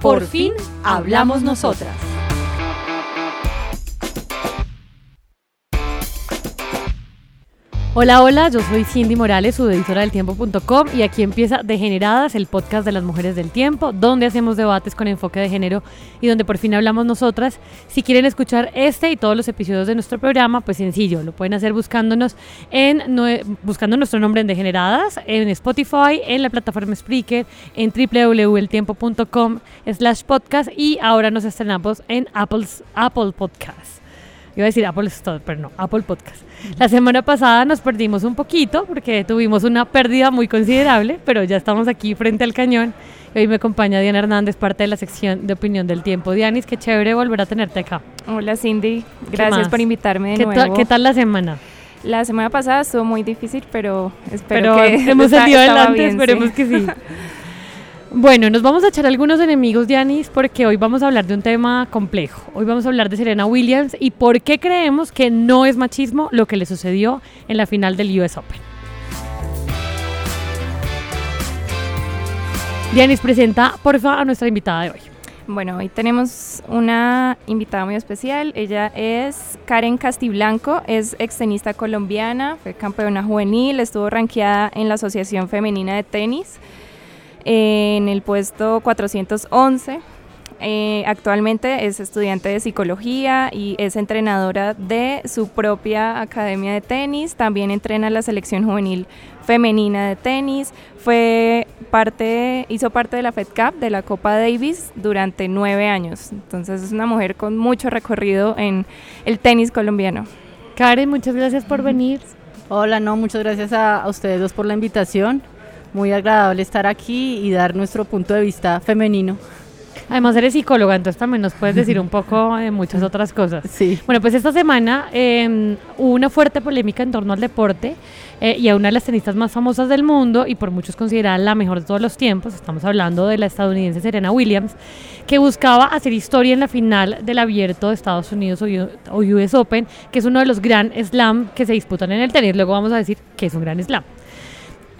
Por fin hablamos nosotras. Hola, hola, yo soy Cindy Morales, su del tiempo.com y aquí empieza Degeneradas, el podcast de las mujeres del tiempo, donde hacemos debates con enfoque de género y donde por fin hablamos nosotras. Si quieren escuchar este y todos los episodios de nuestro programa, pues sencillo, lo pueden hacer buscándonos en buscando nuestro nombre en Degeneradas, en Spotify, en la plataforma Spreaker, en www.eltiempo.com slash podcast y ahora nos estrenamos en Apple's, Apple Podcast. Iba a decir Apple Store, pero no, Apple Podcast. La semana pasada nos perdimos un poquito porque tuvimos una pérdida muy considerable, pero ya estamos aquí frente al cañón. Hoy me acompaña Diana Hernández, parte de la sección de opinión del tiempo. Dianis, qué chévere volver a tenerte acá. Hola Cindy, gracias por invitarme de ¿Qué nuevo. ¿Qué tal la semana? La semana pasada estuvo muy difícil, pero espero que hemos salido adelante, esperemos que sí. Bueno, nos vamos a echar algunos enemigos, Dianis, porque hoy vamos a hablar de un tema complejo. Hoy vamos a hablar de Serena Williams y por qué creemos que no es machismo lo que le sucedió en la final del US Open. Dianis, presenta por favor a nuestra invitada de hoy. Bueno, hoy tenemos una invitada muy especial. Ella es Karen Castiblanco, es extenista colombiana, fue campeona juvenil, estuvo ranqueada en la Asociación Femenina de Tenis en el puesto 411. Eh, actualmente es estudiante de psicología y es entrenadora de su propia academia de tenis. También entrena la selección juvenil femenina de tenis. Fue parte, hizo parte de la Fed Cup de la Copa Davis durante nueve años. Entonces es una mujer con mucho recorrido en el tenis colombiano. Karen, muchas gracias por venir. Hola, no, muchas gracias a, a ustedes dos por la invitación muy agradable estar aquí y dar nuestro punto de vista femenino. Además eres psicóloga, entonces también nos puedes decir un poco de muchas otras cosas. Sí. Bueno, pues esta semana eh, hubo una fuerte polémica en torno al deporte eh, y a una de las tenistas más famosas del mundo y por muchos considerada la mejor de todos los tiempos, estamos hablando de la estadounidense Serena Williams, que buscaba hacer historia en la final del abierto de Estados Unidos o US Open, que es uno de los Grand Slam que se disputan en el tenis. Luego vamos a decir que es un Grand Slam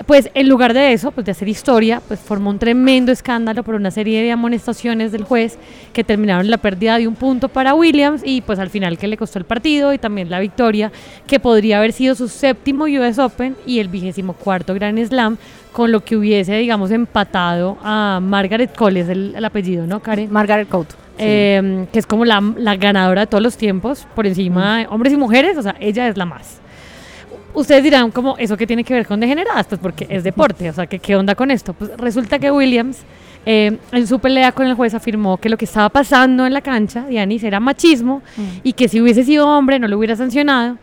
pues en lugar de eso, pues de hacer historia, pues formó un tremendo escándalo por una serie de amonestaciones del juez que terminaron en la pérdida de un punto para Williams y pues al final que le costó el partido y también la victoria, que podría haber sido su séptimo US Open y el vigésimo cuarto Grand Slam, con lo que hubiese, digamos, empatado a Margaret Cole, es el, apellido, ¿no, Karen? Margaret Court. Eh, que es como la, la, ganadora de todos los tiempos, por encima de hombres y mujeres, o sea, ella es la más. Ustedes dirán, como, ¿eso qué tiene que ver con degeneradas? Pues porque es deporte, o sea, ¿qué, qué onda con esto? Pues resulta que Williams, eh, en su pelea con el juez, afirmó que lo que estaba pasando en la cancha, Dianis, era machismo mm. y que si hubiese sido hombre no lo hubiera sancionado.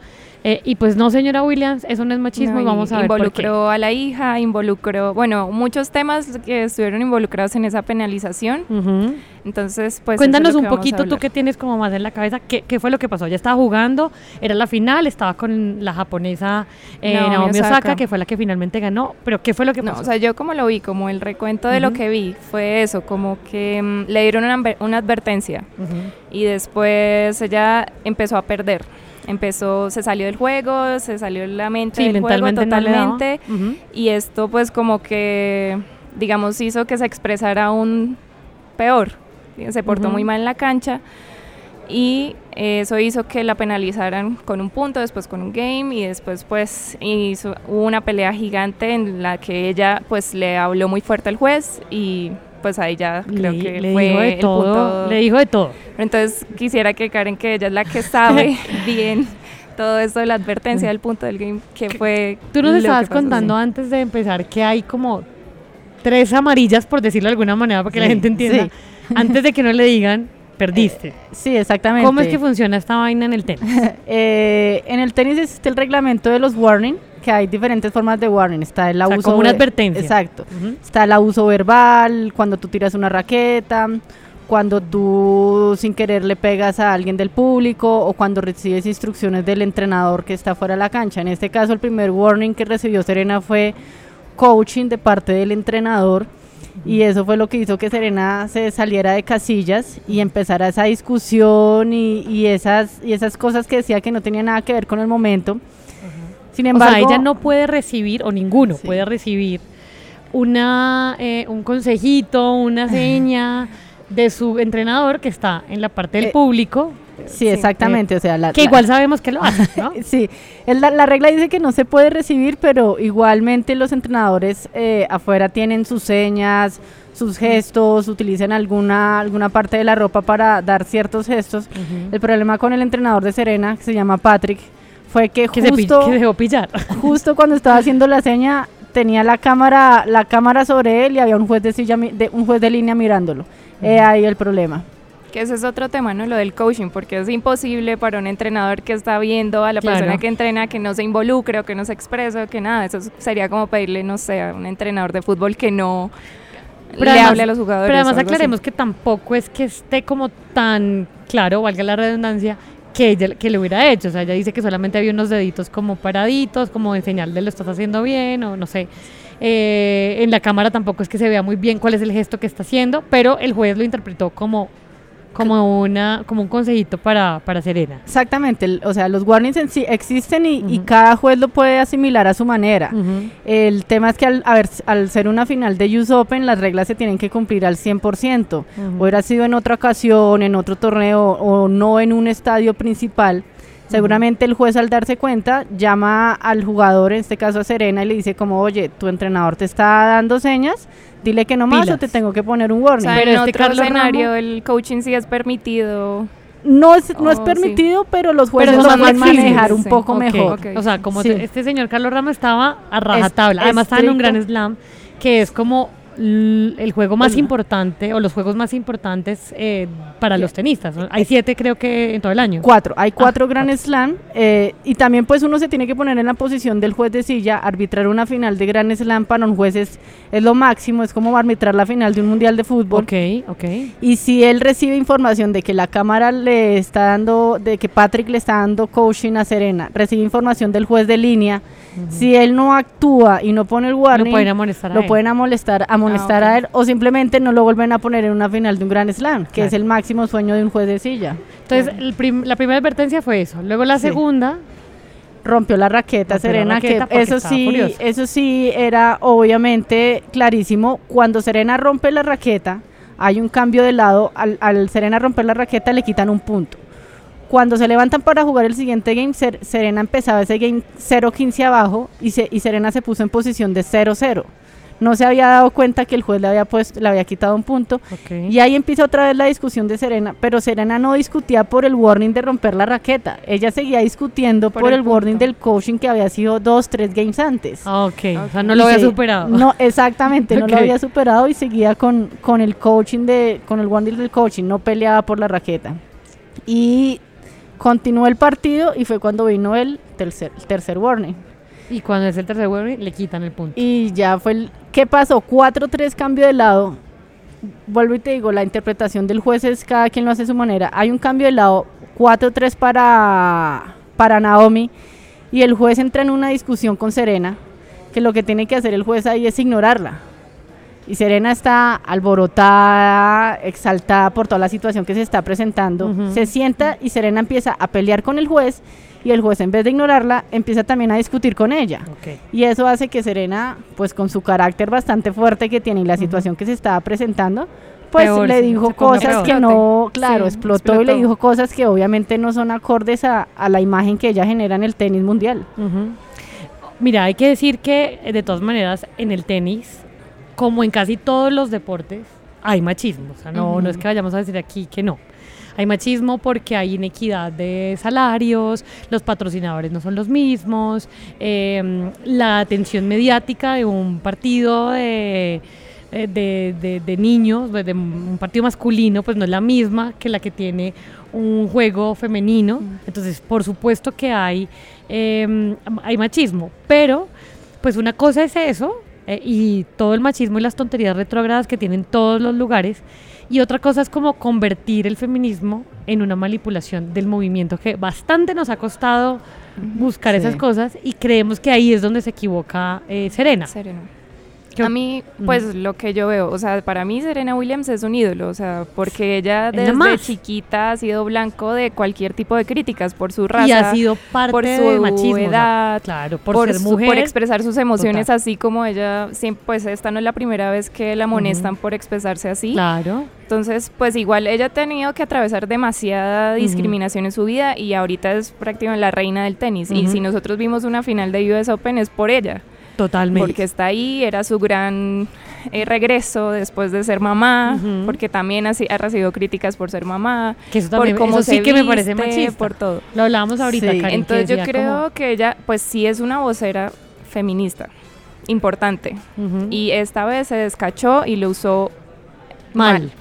Eh, y pues no, señora Williams, eso no es machismo y vamos a ver Involucró a la hija, involucró, bueno, muchos temas que estuvieron involucrados en esa penalización. Entonces, pues... Cuéntanos un poquito tú que tienes como más en la cabeza, ¿qué, ¿qué, fue lo que pasó? Ya estaba jugando, era la final, estaba con la japonesa eh, Naomi, Osaka, que fue la que finalmente ganó, pero ¿qué fue lo que pasó? No, o sea, yo como lo vi, como el recuento de lo que vi, fue eso, como que mm, le dieron una, una advertencia y después ella empezó a perder empezó, se salió del juego, se salió la mente del juego totalmente. Y esto pues como que digamos hizo que se expresara aún peor, se portó muy mal en la cancha y eso hizo que la penalizaran con un punto, después con un game y después pues hizo, una pelea gigante en la que ella pues le habló muy fuerte al juez y pues ahí ya creo que le fue dijo de el todo, punto. Le dijo de todo. Entonces quisiera que Karen, que ella es la que sabe bien todo esto de la advertencia del punto del game, que fue... Tú nos lo estabas que pasó, contando sí. antes de empezar que hay como tres amarillas, por decirlo de alguna manera, para que la gente entienda, sí. antes de que no le digan, perdiste. Sí, exactamente. ¿Cómo es que funciona esta vaina en el tenis? Eh, en el tenis existe el reglamento de los warning, que hay diferentes formas de warning. Está el abuso. como una advertencia. Exacto. Está el abuso verbal, cuando tú tiras una raqueta, cuando tú sin querer le pegas a alguien del público o cuando recibes instrucciones del entrenador que está fuera de la cancha. En este caso, el primer warning que recibió Serena fue coaching de parte del entrenador y eso fue lo que hizo que Serena se saliera de casillas y empezara esa discusión y, esas, y esas cosas que decía que no tenía nada que ver con el momento. Sin embargo, ella no puede recibir, o ninguno puede recibir, una, eh, un consejito, una seña de su entrenador que está en la parte del eh, público Sí, exactamente. o sea, que igual sabemos que lo hace, ¿no? sí, la, la, regla dice que no se puede recibir, pero igualmente los entrenadores eh, afuera tienen sus señas, sus gestos, utilizan alguna, alguna parte de la ropa para dar ciertos gestos. El problema con el entrenador de Serena, que se llama Patrick, fue que, justo, dejó pillar. justo cuando estaba haciendo la seña tenía la cámara la cámara sobre él y había un juez de silla de, un juez de línea mirándolo. ahí el problema que ese es otro tema, ¿no? Lo del coaching, porque es imposible para un entrenador que está viendo a la persona que entrena que no se involucre o que no se exprese o que nada. Eso sería como pedirle, no sé, a un entrenador de fútbol que no le hable a los jugadores. Pero además aclaremos que tampoco es que esté como tan claro, valga la redundancia, que ella que le hubiera hecho. O sea, ella dice que solamente había unos deditos como paraditos, como en señal de lo estás haciendo bien o no sé. Eh, en la cámara tampoco es que se vea muy bien cuál es el gesto que está haciendo, pero el juez lo interpretó como como una como un consejito para, para Serena. Exactamente, o sea, los warnings en sí existen y, cada juez lo puede asimilar a su manera. El tema es que al, al ser una final de US Open, las reglas se tienen que cumplir al 100%. Hubiera sido en otra ocasión, en otro torneo o no en un estadio principal. Seguramente el juez al darse cuenta llama al jugador, en este caso a Serena, y le dice como, oye, tu entrenador te está dando señas, dile que no más o te tengo que poner un warning. pero en este otro escenario el coaching sí es permitido. No es, no es oh, permitido, pero los jueces lo pueden manejar un poco mejor. O sea, como este señor Carlos Ramos estaba a rajatabla, además estaba en un gran slam, que es como el juego más importante o los juegos más importantes eh, para los tenistas. Hay siete creo que en todo el año. Cuatro, hay ah, cuatro Grand Slam eh, y también pues uno se tiene que poner en la posición del juez de silla, arbitrar una final de Grand Slam para un juez es, lo máximo, es como arbitrar la final de un mundial de fútbol. Ok, ok. Y si él recibe información de que la cámara le está dando, de que Patrick le está dando coaching a Serena, recibe información del juez de línea, si él no actúa y no pone el warning, lo pueden amonestar a, lo Pueden amonestar, amonestar ah, a él o simplemente no lo vuelven a poner en una final de un Grand Slam, que es el máximo sueño de un juez de silla. Entonces, la primera advertencia fue eso. Luego la segunda rompió la raqueta Serena que eso sí eso sí era obviamente clarísimo. Cuando Serena rompe la raqueta hay un cambio de lado. Al, al Serena romper la raqueta le quitan un punto. Cuando se levantan para jugar el siguiente game, Serena empezaba ese game 0-15 abajo y, y Serena se puso en posición de 0-0. No se había dado cuenta que el juez le había puesto, le había quitado un punto. Y ahí empieza otra vez la discusión de Serena, pero Serena no discutía por el warning de romper la raqueta. Ella seguía discutiendo por, el, warning del coaching que había sido dos, tres games antes. Ah, ok, o sea, no lo había superado. No, exactamente, no lo había superado y seguía con, con el coaching de, con el warning del coaching, no peleaba por la raqueta. Y Continuó el partido y fue cuando vino el tercer, tercer warning. Y cuando es el tercer warning, le quitan el punto. Y ya fue el... ¿Qué pasó? 4-3 cambio de lado. Vuelvo y te digo, la interpretación del juez es cada quien lo hace a su manera. Hay un cambio de lado, 4-3 para, para Naomi. Y el juez entra en una discusión con Serena, que lo que tiene que hacer el juez ahí es ignorarla y Serena está alborotada, exaltada por toda la situación que se está presentando. Se sienta y Serena empieza a pelear con el juez y el juez en vez de ignorarla empieza también a discutir con ella. Y eso hace que Serena, pues con su carácter bastante fuerte que tiene y la situación que se estaba presentando, pues le dijo cosas que no, claro, explotó, y le dijo cosas que obviamente no son acordes a, la imagen que ella genera en el tenis mundial. Mira, hay que decir que de todas maneras en el tenis como en casi todos los deportes, hay machismo. O sea, no, no es que vayamos a decir aquí que no. Hay machismo porque hay inequidad de salarios, los patrocinadores no son los mismos, em, la atención mediática de un partido de eh, de, de, de niños, de, de un partido masculino, pues no es la misma que la que tiene un juego femenino. Entonces, por supuesto que hay, eh, hay machismo, pero pues una cosa es eso eh, y todo el machismo y las tonterías retrógradas que tienen todos los lugares. Y otra cosa es como convertir el feminismo en una manipulación del movimiento que bastante nos ha costado buscar Sí. esas cosas y creemos que ahí es donde se equivoca eh, Serena. Serena. ¿Qué A mí, pues lo que yo veo, o sea, para mí Serena Williams es un ídolo, o sea, porque ella Es la desde más. chiquita ha sido blanco de cualquier tipo de críticas por su raza, y ha sido parte por su machismo. o sea, edad, claro, por, por, ser su- mujer. por expresar sus emociones Total. así como ella, pues esta no es la primera vez que la amonestan por expresarse así. Claro. Entonces, pues igual ella ha tenido que atravesar demasiada discriminación en su vida y ahorita es prácticamente la reina del tenis. Y si nosotros vimos una final de US Open es por ella, Totalmente. porque está ahí, era su gran eh, regreso después de ser mamá, porque también ha, ha recibido críticas por ser mamá, que eso por también cómo eso sí se que me parece machista. por todo. Lo hablábamos ahorita, Sí. Karen, Entonces yo creo que ella, pues sí es una vocera feminista, importante. Y esta vez se descachó y lo usó mal. mal.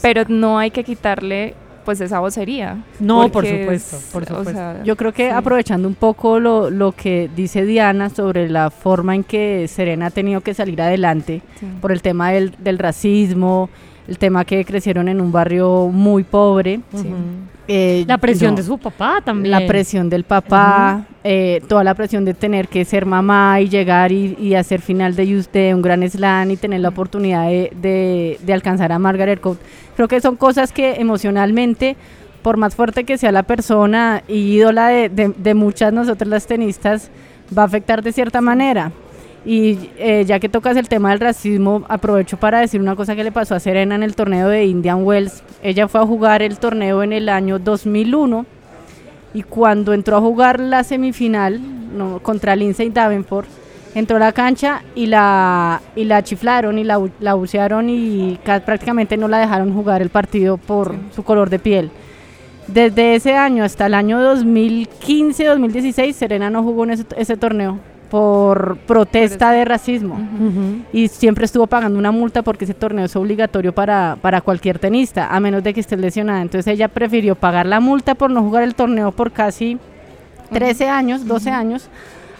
Pero no hay que quitarle pues esa vocería. No, por supuesto, es- por o supuesto. sea, Yo creo que sí. aprovechando un poco lo, lo que dice Diana sobre la forma en que Serena ha tenido que salir adelante Sí. por el tema del, del racismo, el tema que crecieron en un barrio muy pobre. Eh, La presión no, de su papá también. La presión del papá, eh, toda la presión de tener que ser mamá y llegar y, y hacer final de, de un gran slam y tener la oportunidad de, de- de alcanzar a Margaret Court. Creo que son cosas que emocionalmente, por más fuerte que sea la persona y ídola de, de- de muchas nosotras las tenistas, va a afectar de cierta manera. Y eh, ya que tocas el tema del racismo, aprovecho para decir una cosa que le pasó a Serena en el torneo de Indian Wells. Ella fue a jugar el torneo en el año 2001 y cuando entró a jugar la semifinal no, contra Lindsay Davenport, entró a la cancha y la, y la chiflaron y la, la bucearon y ca- prácticamente no la dejaron jugar el partido por su color de piel. Desde ese año hasta el año 2015-2016, Serena no jugó en ese, ese torneo por protesta de racismo. Y siempre estuvo pagando una multa porque ese torneo es obligatorio para, para cualquier tenista, a menos de que esté lesionada. Entonces ella prefirió pagar la multa por no jugar el torneo por casi 13 años, 12 años,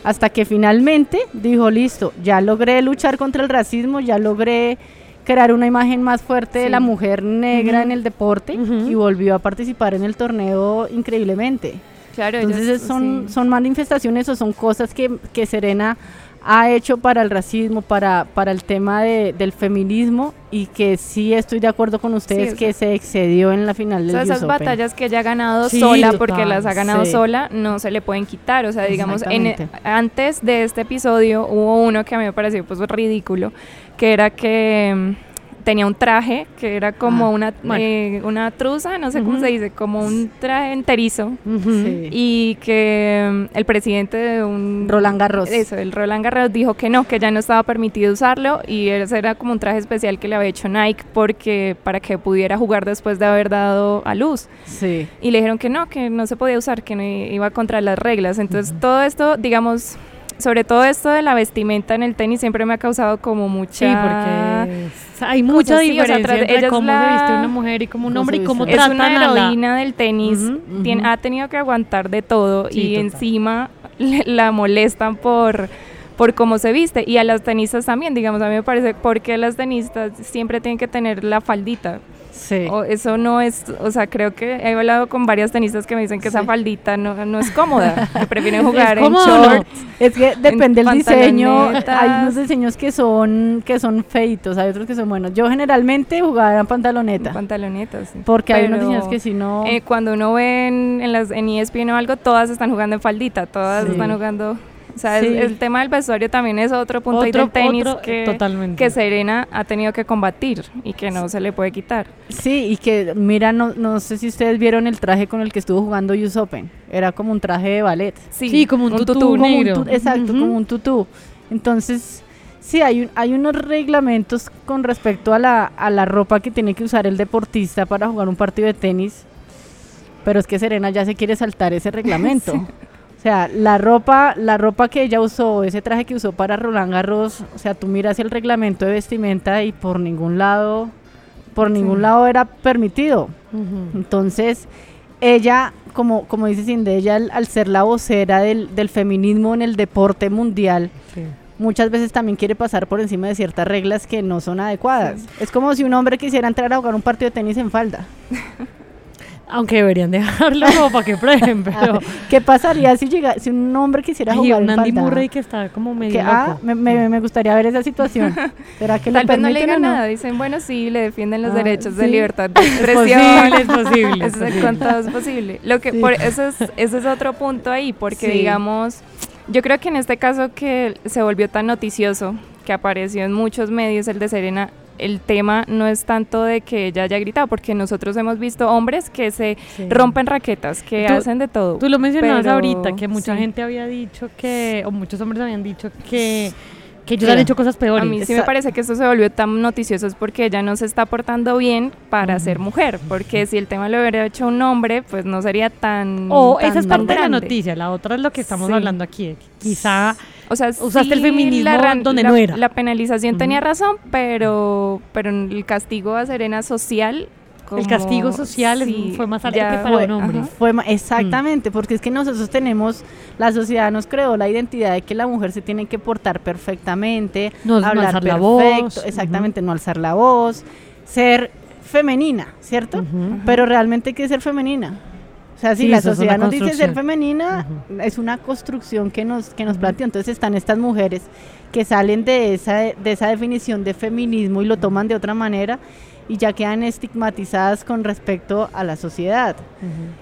hasta que finalmente dijo, listo, ya logré luchar contra el racismo, ya logré crear una imagen más fuerte de la mujer negra en el deporte y volvió a participar en el torneo increíblemente. Claro, Entonces son, sí. son manifestaciones o son cosas que, que Serena ha hecho para el racismo, para, para el tema de- del feminismo y que sí estoy de acuerdo con ustedes o que sea- se excedió en la final O del sea, US esas Open. batallas que ella ha ganado Sí, sola total, porque las ha ganado sí. sola no se le pueden quitar. O sea, digamos, en, Exactamente. antes de este episodio hubo uno que a mí me pareció pues ridículo, que era que mm, tenía un traje que era como Ah, una, bueno. eh, una truza, no sé cómo se dice, como un traje enterizo. Sí. Y que mm, el presidente de un... Roland Garros. Eso, el Roland Garros dijo que no, que ya no estaba permitido usarlo y ese era como un traje especial que le había hecho Nike porque para que pudiera jugar después de haber dado a luz. Sí. Y le dijeron que no, que no se podía usar, que no iba contra las reglas. Entonces todo esto, digamos, sobre todo esto de la vestimenta en el tenis siempre me ha causado como mucha... Sí, porque hay mucha sí, o sea, diferencia ella entre es cómo la- se viste una mujer y cómo un Cómo hombre y cómo es tratan una a la... heroína del tenis, tien- ha tenido que aguantar de todo Sí, y total. encima le- la molestan por por cómo se viste y a las tenistas también, digamos, a mí me parece porque las tenistas siempre tienen que tener la faldita. Sí. O eso no es, o sea, creo que he hablado con varias tenistas que me dicen que esa faldita no, no es cómoda, que prefieren jugar en no? shorts. Es que depende del diseño. Hay unos diseños que son que son feitos, hay otros que son buenos. Yo generalmente jugaba en pantaloneta. Pantalonetas. sí. porque hay unos diseños que si no. eh, cuando uno ve en, en las, en ESPN o algo, todas están jugando en faldita, todas Sí. están jugando... O sea, Sí. el tema del vestuario también es otro punto ahí Otro- del tenis otro, que, totalmente. que Serena ha tenido que combatir y que no se le puede quitar. Sí, y que mira, no, no sé si ustedes vieron el traje con el que estuvo jugando US Open. Era como un traje de ballet. Sí, como un tutú Como un tu- exacto, como un tutú. Entonces, sí, hay, un- hay unos reglamentos con respecto a la, a la ropa que tiene que usar el deportista para jugar un partido de tenis. Pero es que Serena ya se quiere saltar ese reglamento. O sea, la ropa, la ropa que ella usó, ese traje que usó para Roland Garros, o sea, tú miras el reglamento de vestimenta y por ningún lado, por ningún lado era permitido. Entonces, ella, como, como dice Cindy, ella al, al ser la vocera del, del feminismo en el deporte mundial, Sí. muchas veces también quiere pasar por encima de ciertas reglas que no son adecuadas. Es como si un hombre quisiera entrar a jugar un partido de tenis en falda. Aunque deberían dejarlo como para que prueben, pero... ¿Qué pasaría si llega, si un hombre quisiera Ay, jugar un Andy falda? Murray que está como medio Que, ah, loco. me, me- me gustaría ver esa situación. ¿Será que Tal vez no le digan no? nada, dicen, bueno, sí, le defienden los Ah, derechos de sí. libertad de Es expresión. posible, es posible. es Eso es posible. con todo es posible. Lo que Sí. por eso es, ese es otro punto ahí, porque Sí. digamos, yo creo que en este caso que se volvió tan noticioso, que apareció en muchos medios el de Serena, el tema no es tanto de que ella haya gritado, porque nosotros hemos visto hombres que se Sí. rompen raquetas, que Tú- hacen de todo. Tú lo mencionabas pero ahorita, que mucha sí. gente había dicho que, o muchos hombres habían dicho que, que ellos Claro. han hecho cosas A peores. mí sí me parece que esto se volvió tan noticioso es porque ella no se está portando bien para ser mujer, porque si el tema lo hubiera hecho un hombre, pues no sería tan o esa es parte de la noticia, la otra es lo que estamos Sí. hablando aquí. Quizá O sea, Usaste el feminismo ran- donde la, no era. La penalización tenía razón, pero, pero el castigo a Serena social. el castigo social sí, fue más alto ya- que para Fue- un hombre. ajá. Fue ma- exactamente, porque es que nosotros tenemos, la sociedad nos creó la identidad de que la mujer se tiene que portar perfectamente, No- no hablar alzar la perfecto, voz, exactamente, no alzar la voz, ser femenina, ¿cierto? Pero realmente ¿qué es ser femenina? O sea, si Sí, la sociedad nos dice ser femenina, es una construcción que nos, que nos plantea. Entonces están estas mujeres que salen de esa, de esa definición de feminismo y lo toman de otra manera y ya quedan estigmatizadas con respecto a la sociedad.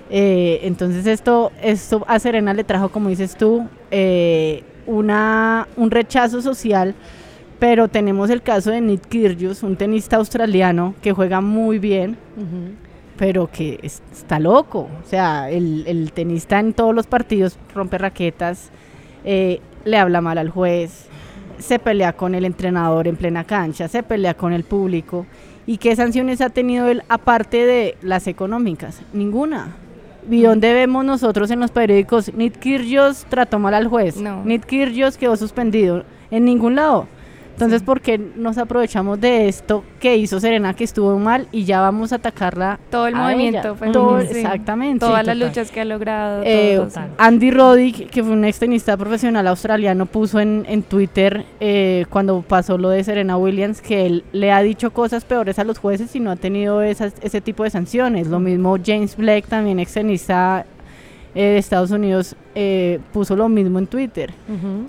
Eh, entonces esto, esto a Serena le trajo, como dices tú, eh, una, un rechazo social, pero tenemos el caso de Nick Kyrgios, un tenista australiano que juega muy bien. Pero que es- está loco. O sea, el, el tenista en todos los partidos rompe raquetas, eh, le habla mal al juez, se pelea con el entrenador en plena cancha, se pelea con el público. ¿Y qué sanciones ha tenido él aparte de las económicas? Ninguna. ¿Y dónde vemos nosotros en los periódicos? Nick Kyrgios trató mal al juez. No. Nick Kyrgios quedó suspendido. En ningún lado. Entonces, ¿por qué nos aprovechamos de esto que hizo Serena, que estuvo mal, y ya vamos a atacarla? Todo el a movimiento ella? femenino, Todo- sí. Exactamente. Todas Sí, las total. luchas que ha logrado. Eh. Andy Roddick, que fue un extenista profesional australiano, puso en, en Twitter eh, cuando pasó lo de Serena Williams que él le ha dicho cosas peores a los jueces y no ha tenido esas, ese tipo de sanciones. Lo mismo James Blake, también extenista eh, de Estados Unidos, eh, puso lo mismo en Twitter.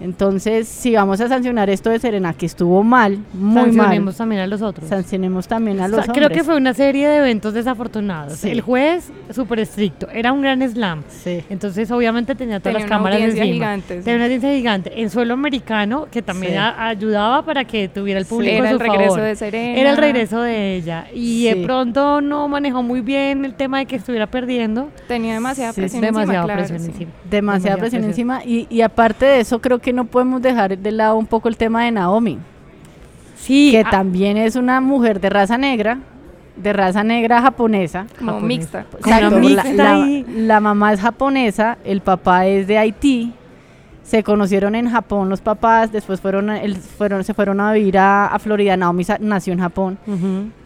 Entonces, si vamos a sancionar esto de Serena, que estuvo mal, muy Sancionemos mal, también a los otros. sancionemos también a O los sea, creo que fue una serie de eventos desafortunados. Sí. El juez, súper estricto, era un gran slam. Sí. Entonces, obviamente, tenía todas Tenía las una cámaras audiencia encima. gigante, sí. Tenía una audiencia gigante. En suelo americano, que también Sí. a- ayudaba para que tuviera el Sí. público Era a el su regreso favor. de Serena. Era el regreso de ella. Y Sí. de pronto no manejó muy bien el tema de que estuviera perdiendo. Tenía demasiada Sí, presión Demasiada claro, presión sí. encima. Demasiada Demasiada presión presión. encima y, y aparte de eso creo que no podemos dejar de lado un poco el tema de Naomi, Sí, que ah, también es una mujer de raza negra, de raza negra japonesa. Como mixta. Exacto, mixta la- mamá es japonesa, el papá es de Haití. Se conocieron en Japón los papás, después fueron, a- el- fueron se fueron a vivir a, a Florida. Naomi sa- nació en Japón.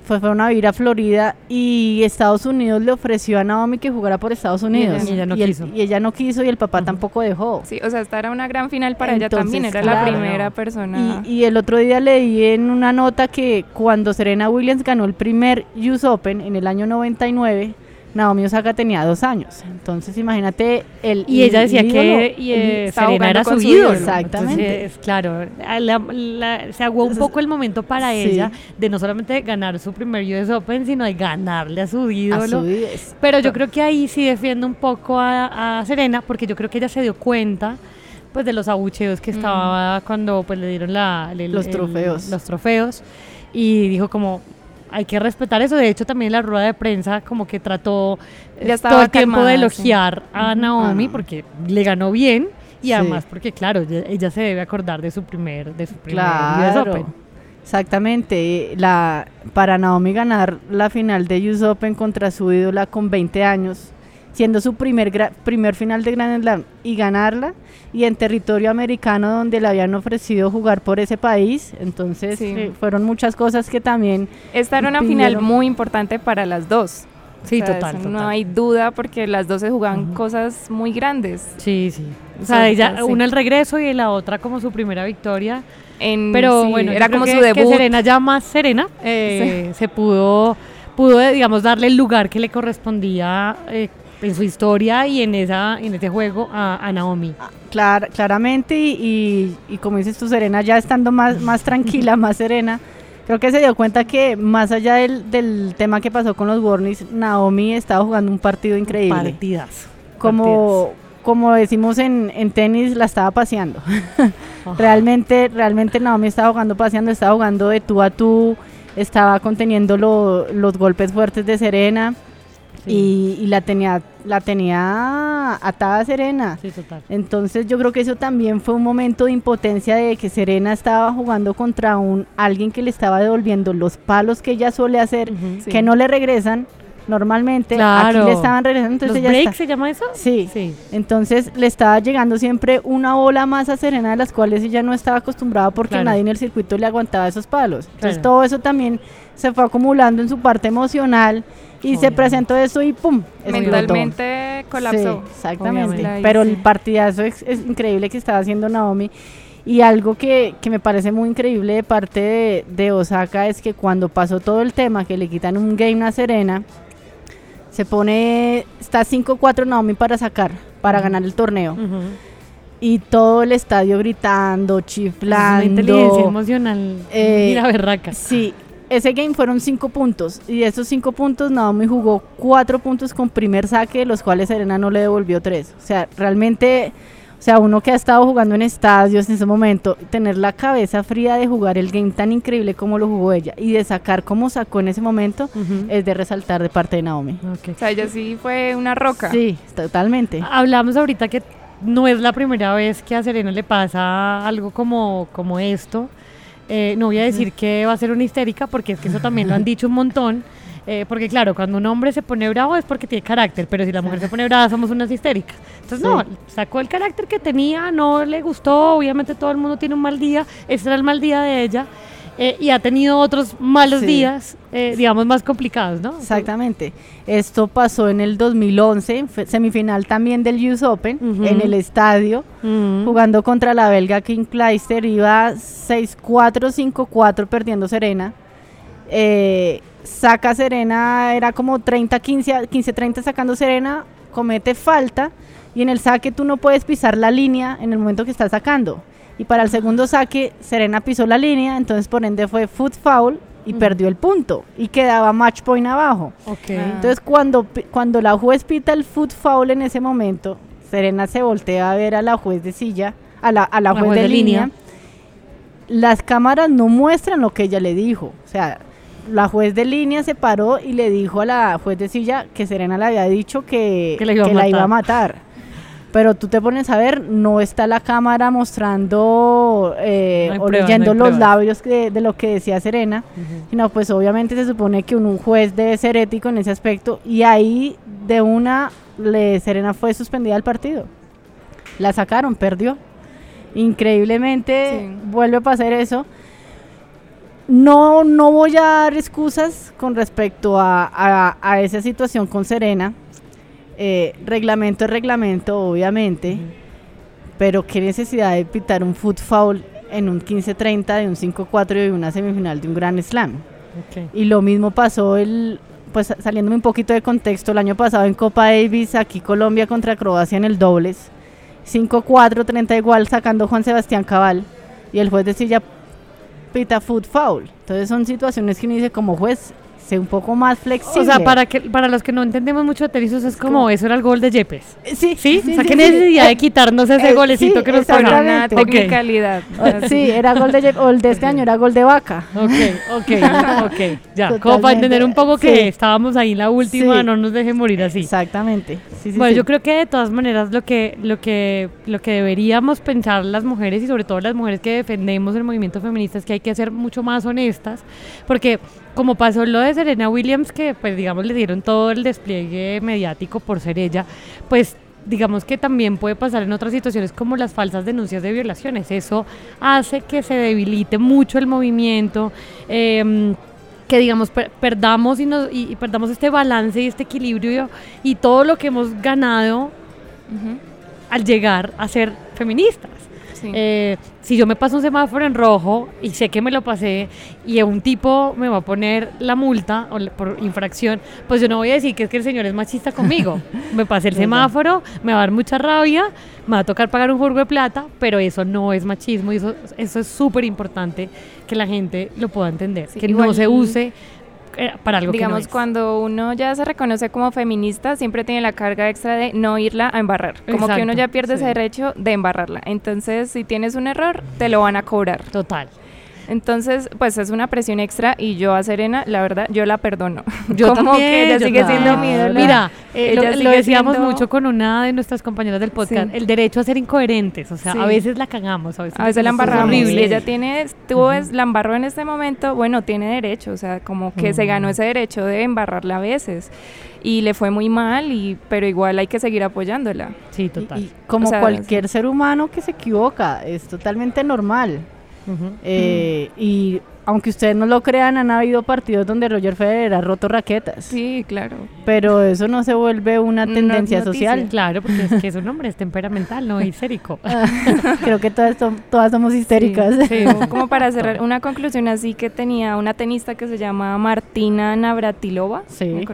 Fue, fueron a vivir a Florida y Estados Unidos le ofreció a Naomi que jugara por Estados Unidos. Y ella no quiso. y ella no quiso y el papá tampoco dejó. Sí, o sea, esta era una gran final para ella también. Era claro. la primera persona. Y, y el otro día leí en una nota que cuando Serena Williams ganó el primer US Open en el año 99, Naomi Osaka tenía dos años. Entonces imagínate el Y ella el decía ídolo, que y, eh, Serena era su su ídolo. Exactamente. Entonces, claro, a la- la- se aguó un poco el momento para Sí. ella de no solamente ganar su primer US Open, sino de ganarle a su a ídolo. su diez. Pero yo creo que ahí sí defiendo un poco a, a Serena, porque yo creo que ella se dio cuenta pues de los abucheos que estaba cuando pues le dieron la, el- Los el- trofeos. los trofeos y dijo como hay que respetar eso. De hecho, también la rueda de prensa como que trató eh, Ya todo el tiempo de sí. elogiar a Naomi Ah. porque le ganó bien y Sí. además porque claro, ella, ella se debe acordar de su primer de su primer US Claro. Open. Exactamente. La, para Naomi ganar la final de US Open contra su ídola con 20 años siendo su primer, primer final de Grand Slam y ganarla, y en territorio americano donde le habían ofrecido jugar por ese país. Entonces Sí. eh, fueron muchas cosas que también Esta era una Pidieron- final muy importante para las dos. Sí, O sea, total, total. No hay duda porque las dos se jugaban Ujú. cosas muy grandes. Sí, sí. O Sí, sea, ella, sí. una el regreso y la otra como su primera victoria. En, Pero sí, bueno, era como que, su que debut. Serena ya más serena eh, se pudo, pudo, digamos, darle el lugar que le correspondía eh, en su historia y en esa en ese juego a, a Naomi. Clar- claramente y, y- y como dices tú, Serena, ya estando más, más tranquila, más serena, creo que se dio cuenta que más allá del, del tema que pasó con los Warnings, Naomi estaba jugando un partido increíble. Partidas. como, como decimos en, en tenis, la estaba paseando. realmente, realmente Naomi estaba jugando paseando, estaba jugando de tú a tú, estaba conteniendo lo- los golpes fuertes de Serena y, y la tenía, la tenía atada Serena. Sí, total. Entonces yo creo que eso también fue un momento de impotencia de que Serena estaba jugando contra un alguien que le estaba devolviendo los palos que ella suele hacer, que no le regresan normalmente. Claro. Aquí le estaban regresando, entonces ¿Los ella breaks está- se llama eso? Sí. Sí. Entonces le estaba llegando siempre una bola más a Serena de las cuales ella no estaba acostumbrada porque Claro. nadie en el circuito le aguantaba esos palos. Entonces Claro. todo eso también se fue acumulando en su parte emocional y se presentó eso y ¡pum! explotó. Mentalmente colapsó. Sí, exactamente. Obviamente. Pero el partidazo es, es increíble que estaba haciendo Naomi. Y algo que, que me parece muy increíble de parte de, de Osaka es que cuando pasó todo el tema, que le quitan un game a Serena, se pone, está 5-4 Naomi para sacar, para ganar el torneo. Y todo el estadio gritando, Es una inteligencia chiflando. emocional. Eh, Mira, berraca. Sí, ese game fueron 5 puntos. Y de esos 5 puntos, Naomi jugó 4 puntos con primer saque, de los cuales Serena no le devolvió 3. O sea, realmente, o sea, uno que ha estado jugando en estadios en ese momento, tener la cabeza fría de jugar el game tan increíble como lo jugó ella y de sacar como sacó en ese momento, es de resaltar de parte de Naomi. Ok. O sea, ella sí fue una roca. Sí, totalmente. Hablamos ahorita que no es la primera vez que a Serena le pasa algo como, como esto. Eh, no voy a decir que va a ser una histérica, porque es que eso también lo han dicho un montón. eh, porque claro, cuando un hombre se pone bravo es porque tiene carácter, pero si la mujer se pone brava somos unas histéricas. Entonces no, sacó el carácter que tenía, no le gustó, obviamente todo el mundo tiene un mal día, ese era el mal día de ella, eh, y ha tenido otros malos Sí. días, eh, digamos, más complicados, ¿no? Exactamente. Esto pasó en el 2011, fue semifinal también del US Open, Ujú. en el estadio. Mm. jugando contra la belga King Kleister, iba 6-4, 5-4 perdiendo Serena. Eh, saca Serena, era como 30-15, 15-30 sacando Serena, comete falta y en el saque tú no puedes pisar la línea en el momento que estás sacando. Y para el segundo saque, Serena pisó la línea, entonces por ende fue foot foul y perdió el punto y quedaba match point abajo. Ah. Entonces cuando, pi- cuando la juez pita el foot foul en ese momento, Serena se voltea a ver a la juez de silla, a la, a la juez, de, línea. Las cámaras no muestran lo que ella le dijo. O sea, la juez de línea se paró y le dijo a la juez de silla que Serena le había dicho que, Que la iba a que la iba a matar. Pero tú te pones a ver, no está la cámara mostrando eh, No o leyendo no los pruebas. labios que- de lo que decía Serena sino pues obviamente se supone que un, un juez debe ser ético en ese aspecto y ahí de una le Serena fue suspendida del partido. La sacaron, perdió. Increíblemente Sí. vuelve a pasar eso. No, no voy a dar excusas con respecto a, a- a esa situación con Serena. Eh, reglamento es reglamento, obviamente. Pero qué necesidad de pitar un foot foul en un 15-30 de un 5-4 y de una semifinal de un Grand Slam. Y lo mismo pasó el, pues saliéndome un poquito de contexto, el año pasado en Copa Davis, aquí Colombia contra Croacia en el dobles. 5-4, 30 igual, sacando Juan Sebastián Cabal. Y el juez de silla pita foot foul. Entonces son situaciones que uno dice como juez, sé un poco más flexible. O sea, para que para los que no entendemos mucho de tenis, eso es como, como- eso era el gol de Yepes. Sí, ¿Sí? o sea, sí, qué sí. necesidad de quitarnos ese eh, golecito sí, que nos ponen. una Ok. technicalidad. Eh, Sí, era gol de Jeff- o el de este año era gol de vaca. Ok, ok, ok. Ya, como para entender un poco que Sí. estábamos ahí en la última, Sí. no nos deje morir así. Exactamente. Sí, sí, bueno, sí. yo creo que de todas maneras lo que, lo que, lo que deberíamos pensar las mujeres y sobre todo las mujeres que defendemos el movimiento feminista es que hay que ser mucho más honestas, porque como pasó lo de Serena Williams, que pues digamos le dieron todo el despliegue mediático por ser ella, pues digamos que también puede pasar en otras situaciones como las falsas denuncias de violaciones. Eso hace que se debilite mucho el movimiento. Em, que digamos perdamos y, nos, y, perdamos este balance y este equilibrio y, todo lo que hemos ganado al llegar a ser feministas. Eh, si yo me paso un semáforo en rojo y sé que me lo pasé y un tipo me va a poner la multa o por infracción, pues yo no voy a decir que es que el señor es machista conmigo. me pasé el semáforo, me va a dar mucha rabia, me va a tocar pagar un jurgo de plata, pero eso no es machismo y eso, eso es súper importante que la gente lo pueda entender, que no se use para algo Digamos, cuando uno ya se reconoce como feminista, siempre tiene la carga extra de no irla a embarrar. Como que uno ya pierde ese derecho de embarrarla. Entonces, si tienes un error, te lo van a cobrar. Total. Entonces, pues es una presión extra y yo a Serena, la verdad, yo la perdono. Yo Como que ella sigue siendo mi Mira, eh, lo, decíamos mucho con una de nuestras compañeras del podcast, el derecho a ser incoherentes, o sea, a veces la cagamos, a veces, la embarramos. Y ella tiene, tú la embarró en este momento, bueno, tiene derecho, o sea, como que se ganó ese derecho de embarrarla a veces y le fue muy mal, y, pero igual hay que seguir apoyándola. Sí, total. como cualquier ser humano que se equivoca, es totalmente normal. Eh, y aunque ustedes no lo crean, han habido partidos donde Roger Federer ha roto raquetas. Sí, claro. Pero eso no se vuelve una tendencia social. Claro, porque es que su nombre es temperamental, no histérico. Creo que todas, todas somos histéricas. Como para cerrar, una conclusión así que tenía una tenista que se llama Martina Navratilova. Sí.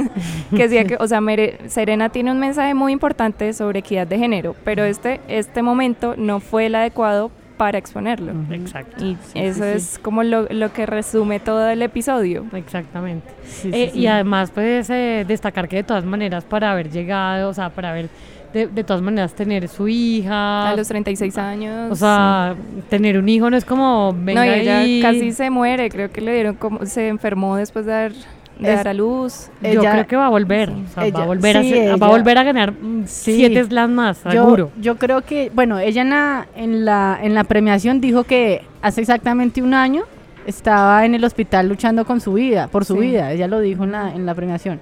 que decía que, o sea, Serena tiene un mensaje muy importante sobre equidad de género, pero este, este momento no fue el adecuado para exponerlo. Exacto. Y eso es como lo, lo, que resume todo el episodio. Exactamente. Eh, y además puedes eh, destacar que de todas maneras para haber llegado, o sea, para haber de, de, todas maneras tener su hija. A los 36 años. O sea, tener un hijo no es como... Venga no, ella casi se muere, creo que le dieron como... Se enfermó después de dar de dar a luz. Yo creo que va a volver, va a volver a, va a volver a ganar siete slams más, seguro. Yo, creo que, bueno, ella en la, en la en la premiación dijo que hace exactamente un año estaba en el hospital luchando con su vida, por su vida, ella lo dijo en la, en la premiación.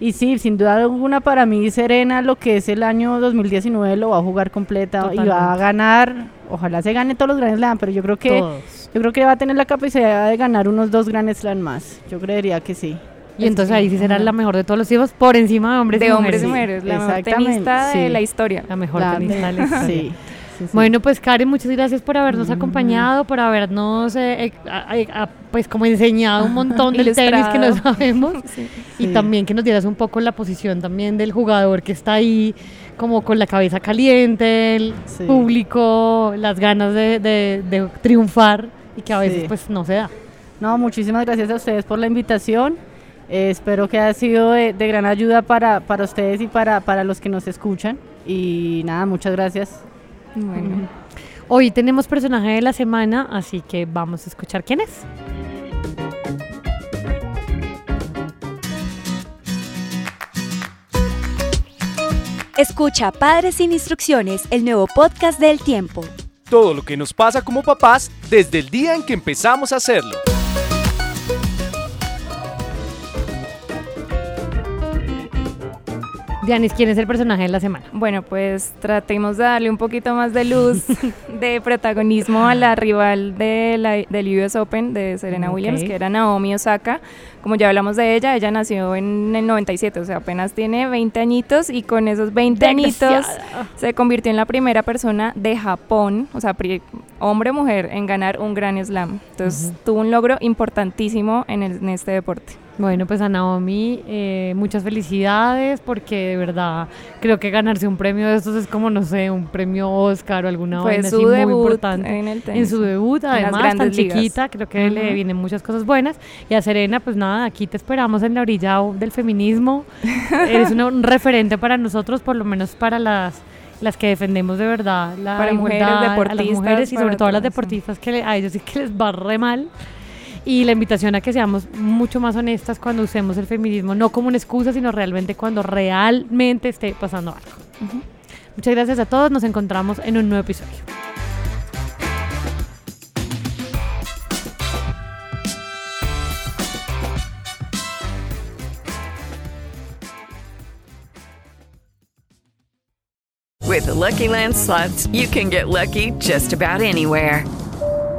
Y sí, sin duda alguna para mí Serena lo que es el año 2019 lo va a jugar completa y va a ganar, ojalá se gane todos los Grand Slam, pero yo creo que yo creo que va a tener la capacidad de ganar unos dos Grand Slam más. Yo creería que sí. Y entonces ahí sí será la mejor de todos los hijos por encima de hombres de y mujeres. hombres y mujeres, la mejor tenista de la historia. La mejor tenista de la historia. Sí. Bueno, pues Karen, muchas gracias por habernos mm. acompañado, por habernos eh, eh, pues como enseñado un montón del tenis que no sabemos y también que nos dieras un poco la posición también del jugador que está ahí como con la cabeza caliente, el público, las ganas de, de triunfar y que a veces pues no se da. No, muchísimas gracias a ustedes por la invitación. Eh, espero que haya sido de, gran ayuda para, para ustedes y para, para, los que nos escuchan. Y nada, muchas gracias. Bueno. Hoy tenemos personaje de la semana, así que vamos a escuchar quién es. Escucha Padres sin Instrucciones, el nuevo podcast del tiempo. Todo lo que nos pasa como papás desde el día en que empezamos a hacerlo. Dianis, ¿quién es el personaje de la semana? Bueno, pues tratemos de darle un poquito más de luz, de protagonismo a la rival de la, del US Open de Serena Williams, que era Naomi Osaka. Como ya hablamos de ella, ella nació en el 97, o sea, apenas tiene 20 añitos y con esos 20 añitos se convirtió en la primera persona de Japón, o sea, hombre o mujer, en ganar un Grand Slam. Entonces tuvo un logro importantísimo en, en este deporte. Bueno, pues a Naomi, eh, muchas felicidades porque de verdad creo que ganarse un premio de estos es como, no sé, un premio Oscar o alguna Fue así muy importante. En, el en su debut, además, tan chiquita, creo que le vienen muchas cosas buenas. Y a Serena, pues nada, aquí te esperamos en la orilla del feminismo. Eres un referente para nosotros, por lo menos para las las que defendemos de verdad la para mujeres deportistas, a las mujeres y sobre todo a las deportistas que a ellos sí que les va re mal y la invitación a que seamos mucho más honestas cuando usemos el feminismo, no como una excusa, sino realmente cuando realmente esté pasando algo. Uh -huh. Muchas gracias a todos, nos encontramos en un nuevo episodio. With the Lucky Land slots, you can get lucky just about anywhere.